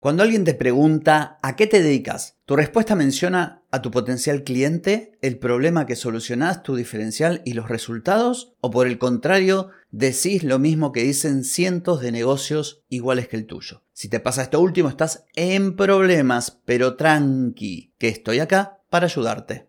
Cuando alguien te pregunta ¿a qué te dedicas? Tu respuesta menciona a tu potencial cliente, el problema que solucionás, tu diferencial y los resultados, o por el contrario, decís lo mismo que dicen cientos de negocios iguales que el tuyo. Si te pasa esto último, estás en problemas, pero tranqui, que estoy acá para ayudarte.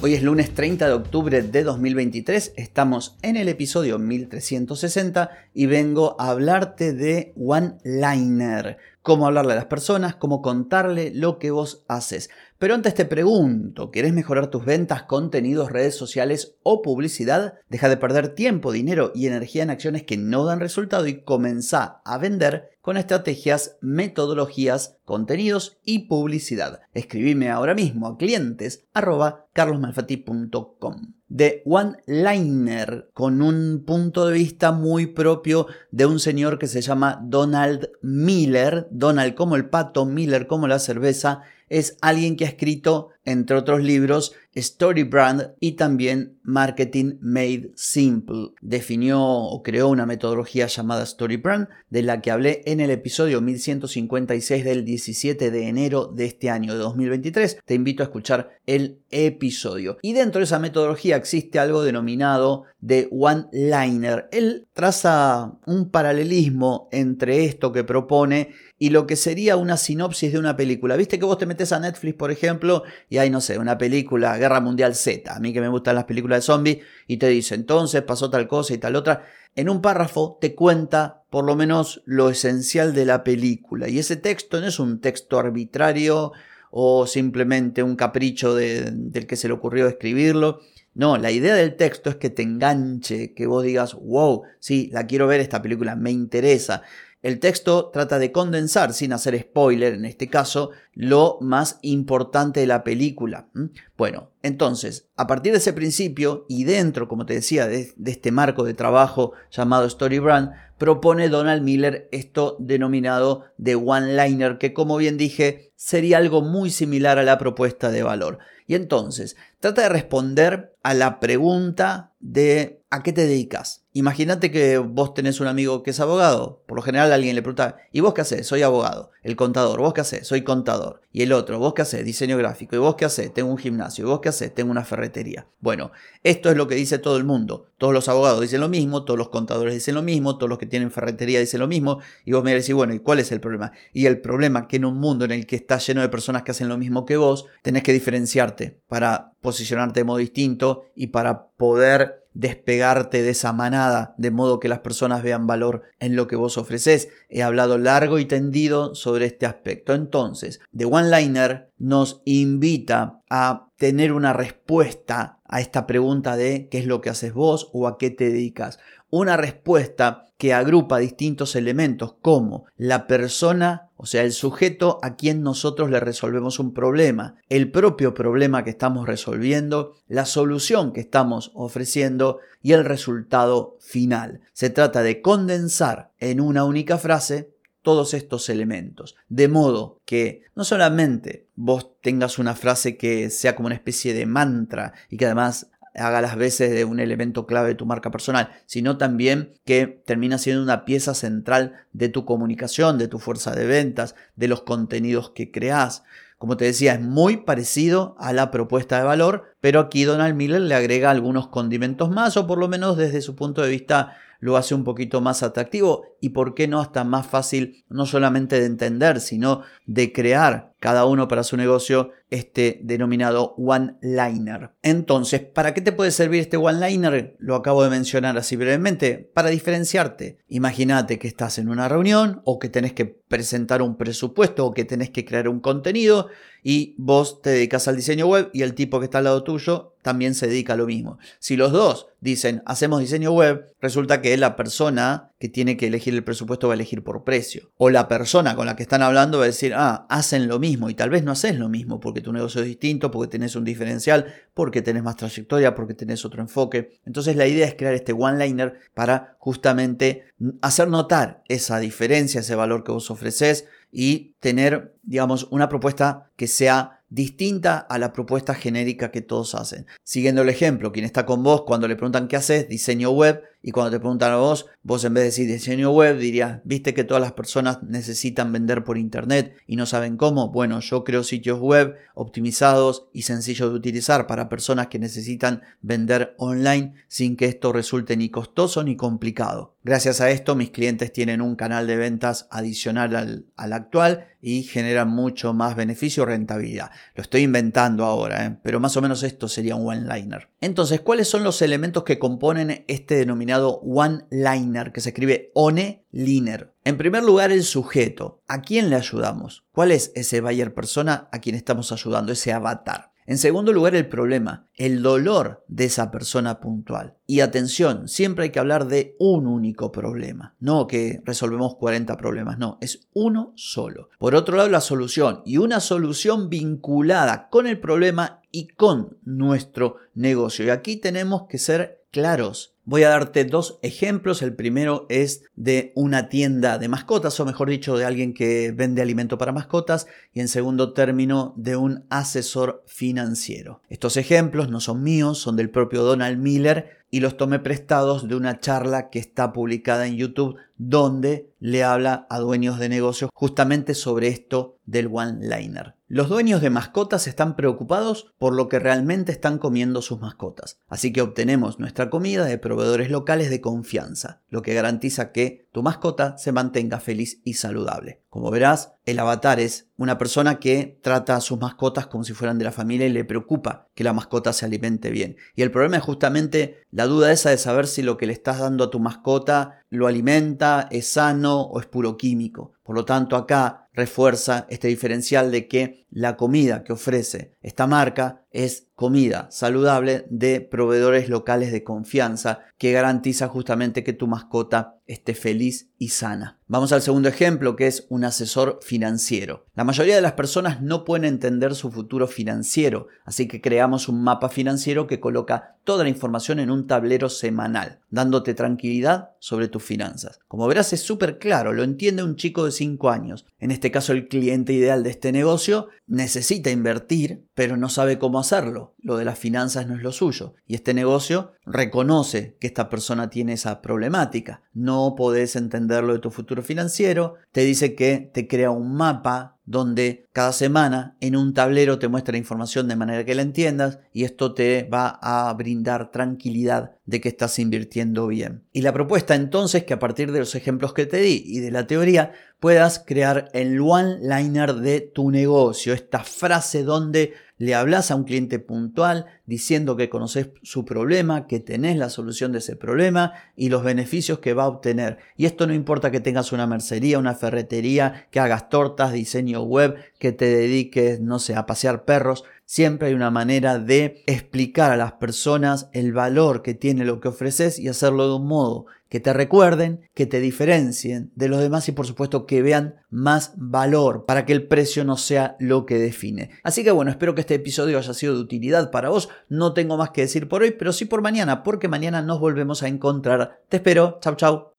Hoy es lunes 30 de octubre de 2023, estamos en el episodio 1360 y vengo a hablarte de One Liner, cómo hablarle a las personas, cómo contarle lo que vos haces. Pero antes te pregunto, ¿querés mejorar tus ventas, contenidos, redes sociales o publicidad? Deja de perder tiempo, dinero y energía en acciones que no dan resultado y comenzá a vender con estrategias, metodologías, contenidos y publicidad. Escribime ahora mismo a clientes arroba carlosmalfatti.com de One Liner con un punto de vista muy propio de un señor que se llama Donald Miller, Donald como el pato, Miller como la cerveza, es alguien que ha escrito, entre otros libros, Story Brand y también Marketing Made Simple. Definió o creó una metodología llamada Story Brand, de la que hablé en el episodio 1156 del 17 de enero de este año de 2023. Te invito a escuchar el episodio. Y dentro de esa metodología existe algo denominado de one-liner. Él traza un paralelismo entre esto que propone y lo que sería una sinopsis de una película. Viste que vos te metes a Netflix, por ejemplo, y hay, no sé, una película, Guerra Mundial Z, a mí que me gustan las películas de zombies, y te dice, entonces pasó tal cosa y tal otra. En un párrafo te cuenta por lo menos lo esencial de la película. Y ese texto no es un texto arbitrario o simplemente un capricho del que se le ocurrió escribirlo. No, la idea del texto es que te enganche, que vos digas, wow, sí, la quiero ver esta película, me interesa. El texto trata de condensar, sin hacer spoiler en este caso, lo más importante de la película. Bueno, entonces, a partir de ese principio y dentro, como te decía, de, este marco de trabajo llamado Story Brand, propone Donald Miller esto denominado de one-liner, que como bien dije, sería algo muy similar a la propuesta de valor. Y entonces, trata de responder a la pregunta de ¿a qué te dedicas? Imagínate que vos tenés un amigo que es abogado. Por lo general alguien le pregunta, ¿y vos qué haces? Soy abogado. El contador, ¿vos qué haces? Soy contador. Y el otro, ¿vos qué haces? Diseño gráfico. ¿Y vos qué haces? Tengo un gimnasio. ¿Y vos qué haces? Tengo una ferretería. Bueno, esto es lo que dice todo el mundo. Todos los abogados dicen lo mismo, todos los contadores dicen lo mismo, todos los que tienen ferretería dicen lo mismo. Y vos me decís, bueno, ¿y cuál es el problema? Y el problema que en un mundo en el que está lleno de personas que hacen lo mismo que vos, tenés que diferenciarte para posicionarte de modo distinto y para poder despegarte de esa manada, de modo que las personas vean valor en lo que vos ofreces. He hablado largo y tendido sobre este aspecto. Entonces, The One Liner nos invita a tener una respuesta a esta pregunta de qué es lo que haces vos o a qué te dedicas. Una respuesta que agrupa distintos elementos como la persona, o sea, el sujeto a quien nosotros le resolvemos un problema, el propio problema que estamos resolviendo, la solución que estamos ofreciendo y el resultado final. Se trata de condensar en una única frase todos estos elementos, de modo que no solamente vos tengas una frase que sea como una especie de mantra y que además haga las veces de un elemento clave de tu marca personal, sino también que termina siendo una pieza central de tu comunicación, de tu fuerza de ventas, de los contenidos que creas. Como te decía, es muy parecido a la propuesta de valor, pero aquí Donald Miller le agrega algunos condimentos más, o por lo menos desde su punto de vista lo hace un poquito más atractivo y por qué no hasta más fácil no solamente de entender, sino de crear cada uno para su negocio este denominado one-liner. Entonces, ¿para qué te puede servir este one-liner? Lo acabo de mencionar así brevemente, para diferenciarte. Imagínate que estás en una reunión o que tenés que presentar un presupuesto o que tenés que crear un contenido y vos te dedicas al diseño web y el tipo que está al lado tuyo también se dedica a lo mismo. Si los dos dicen hacemos diseño web, resulta que la persona que tiene que elegir el presupuesto va a elegir por precio. O la persona con la que están hablando va a decir, ah, hacen lo mismo y tal vez no haces lo mismo porque tu negocio es distinto, porque tenés un diferencial, porque tenés más trayectoria, porque tenés otro enfoque. Entonces la idea es crear este one-liner para justamente hacer notar esa diferencia, ese valor que vos ofreces y tener, digamos, una propuesta que sea distinta a la propuesta genérica que todos hacen. Siguiendo el ejemplo, quien está con vos cuando le preguntan qué haces, diseño web, y cuando te preguntan a vos, vos en vez de decir diseño web dirías, viste que todas las personas necesitan vender por internet y no saben cómo. Bueno, yo creo sitios web optimizados y sencillos de utilizar para personas que necesitan vender online sin que esto resulte ni costoso ni complicado. Gracias a esto mis clientes tienen un canal de ventas adicional al, al actual y generan mucho más beneficio y rentabilidad. Lo estoy inventando ahora, ¿eh? pero más o menos esto sería un one-liner. Entonces, ¿cuáles son los elementos que componen este denominado one-liner que se escribe one-liner? En primer lugar, el sujeto. ¿A quién le ayudamos? ¿Cuál es ese buyer persona a quien estamos ayudando, ese avatar? En segundo lugar, el problema, el dolor de esa persona puntual. Y atención, siempre hay que hablar de un único problema, no que resolvemos 40 problemas, no, es uno solo. Por otro lado, la solución y una solución vinculada con el problema y con nuestro negocio. Y aquí tenemos que ser claros. Voy a darte dos ejemplos. El primero es de una tienda de mascotas, o mejor dicho, de alguien que vende alimento para mascotas. Y en segundo término, de un asesor financiero. Estos ejemplos no son míos, son del propio Donald Miller y los tomé prestados de una charla que está publicada en YouTube donde le habla a dueños de negocios justamente sobre esto del one-liner. Los dueños de mascotas están preocupados por lo que realmente están comiendo sus mascotas, así que obtenemos nuestra comida de proveedores locales de confianza, lo que garantiza que tu mascota se mantenga feliz y saludable. Como verás, el avatar es una persona que trata a sus mascotas como si fueran de la familia y le preocupa que la mascota se alimente bien. Y el problema es justamente la duda esa de saber si lo que le estás dando a tu mascota lo alimenta, es sano o es puro químico. Por lo tanto, acá refuerza este diferencial de que la comida que ofrece esta marca es comida saludable de proveedores locales de confianza que garantiza justamente que tu mascota esté feliz y sana. Vamos al segundo ejemplo que es un asesor financiero. La mayoría de las personas no pueden entender su futuro financiero, así que creamos un mapa financiero que coloca toda la información en un tablero semanal, dándote tranquilidad sobre tus finanzas. Como verás es súper claro, lo entiende un chico de 5 años. En este caso el cliente ideal de este negocio necesita invertir, pero no sabe cómo hacerlo. Lo de las finanzas no es lo suyo. Y este negocio reconoce que esta persona tiene esa problemática. No podés de tu futuro financiero. Te dice que te crea un mapa donde cada semana en un tablero te muestra la información de manera que la entiendas y esto te va a brindar tranquilidad de que estás invirtiendo bien. Y la propuesta entonces que a partir de los ejemplos que te di y de la teoría puedas crear el one-liner de tu negocio, esta frase donde le hablas a un cliente puntual diciendo que conoces su problema, que tenés la solución de ese problema y los beneficios que va a obtener. Y esto no importa que tengas una mercería, una ferretería, que hagas tortas, diseño web, que te dediques, no sé, a pasear perros. Siempre hay una manera de explicar a las personas el valor que tiene lo que ofreces y hacerlo de un modo que te recuerden, que te diferencien de los demás y por supuesto que vean más valor para que el precio no sea lo que define. Así que bueno, espero que este episodio haya sido de utilidad para vos. No tengo más que decir por hoy, pero sí por mañana, porque mañana nos volvemos a encontrar. Te espero. Chau, chau.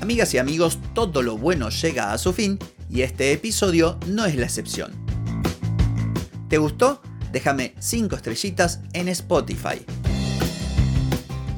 Amigas y amigos, todo lo bueno llega a su fin y este episodio no es la excepción. ¿Te gustó? Déjame 5 estrellitas en Spotify.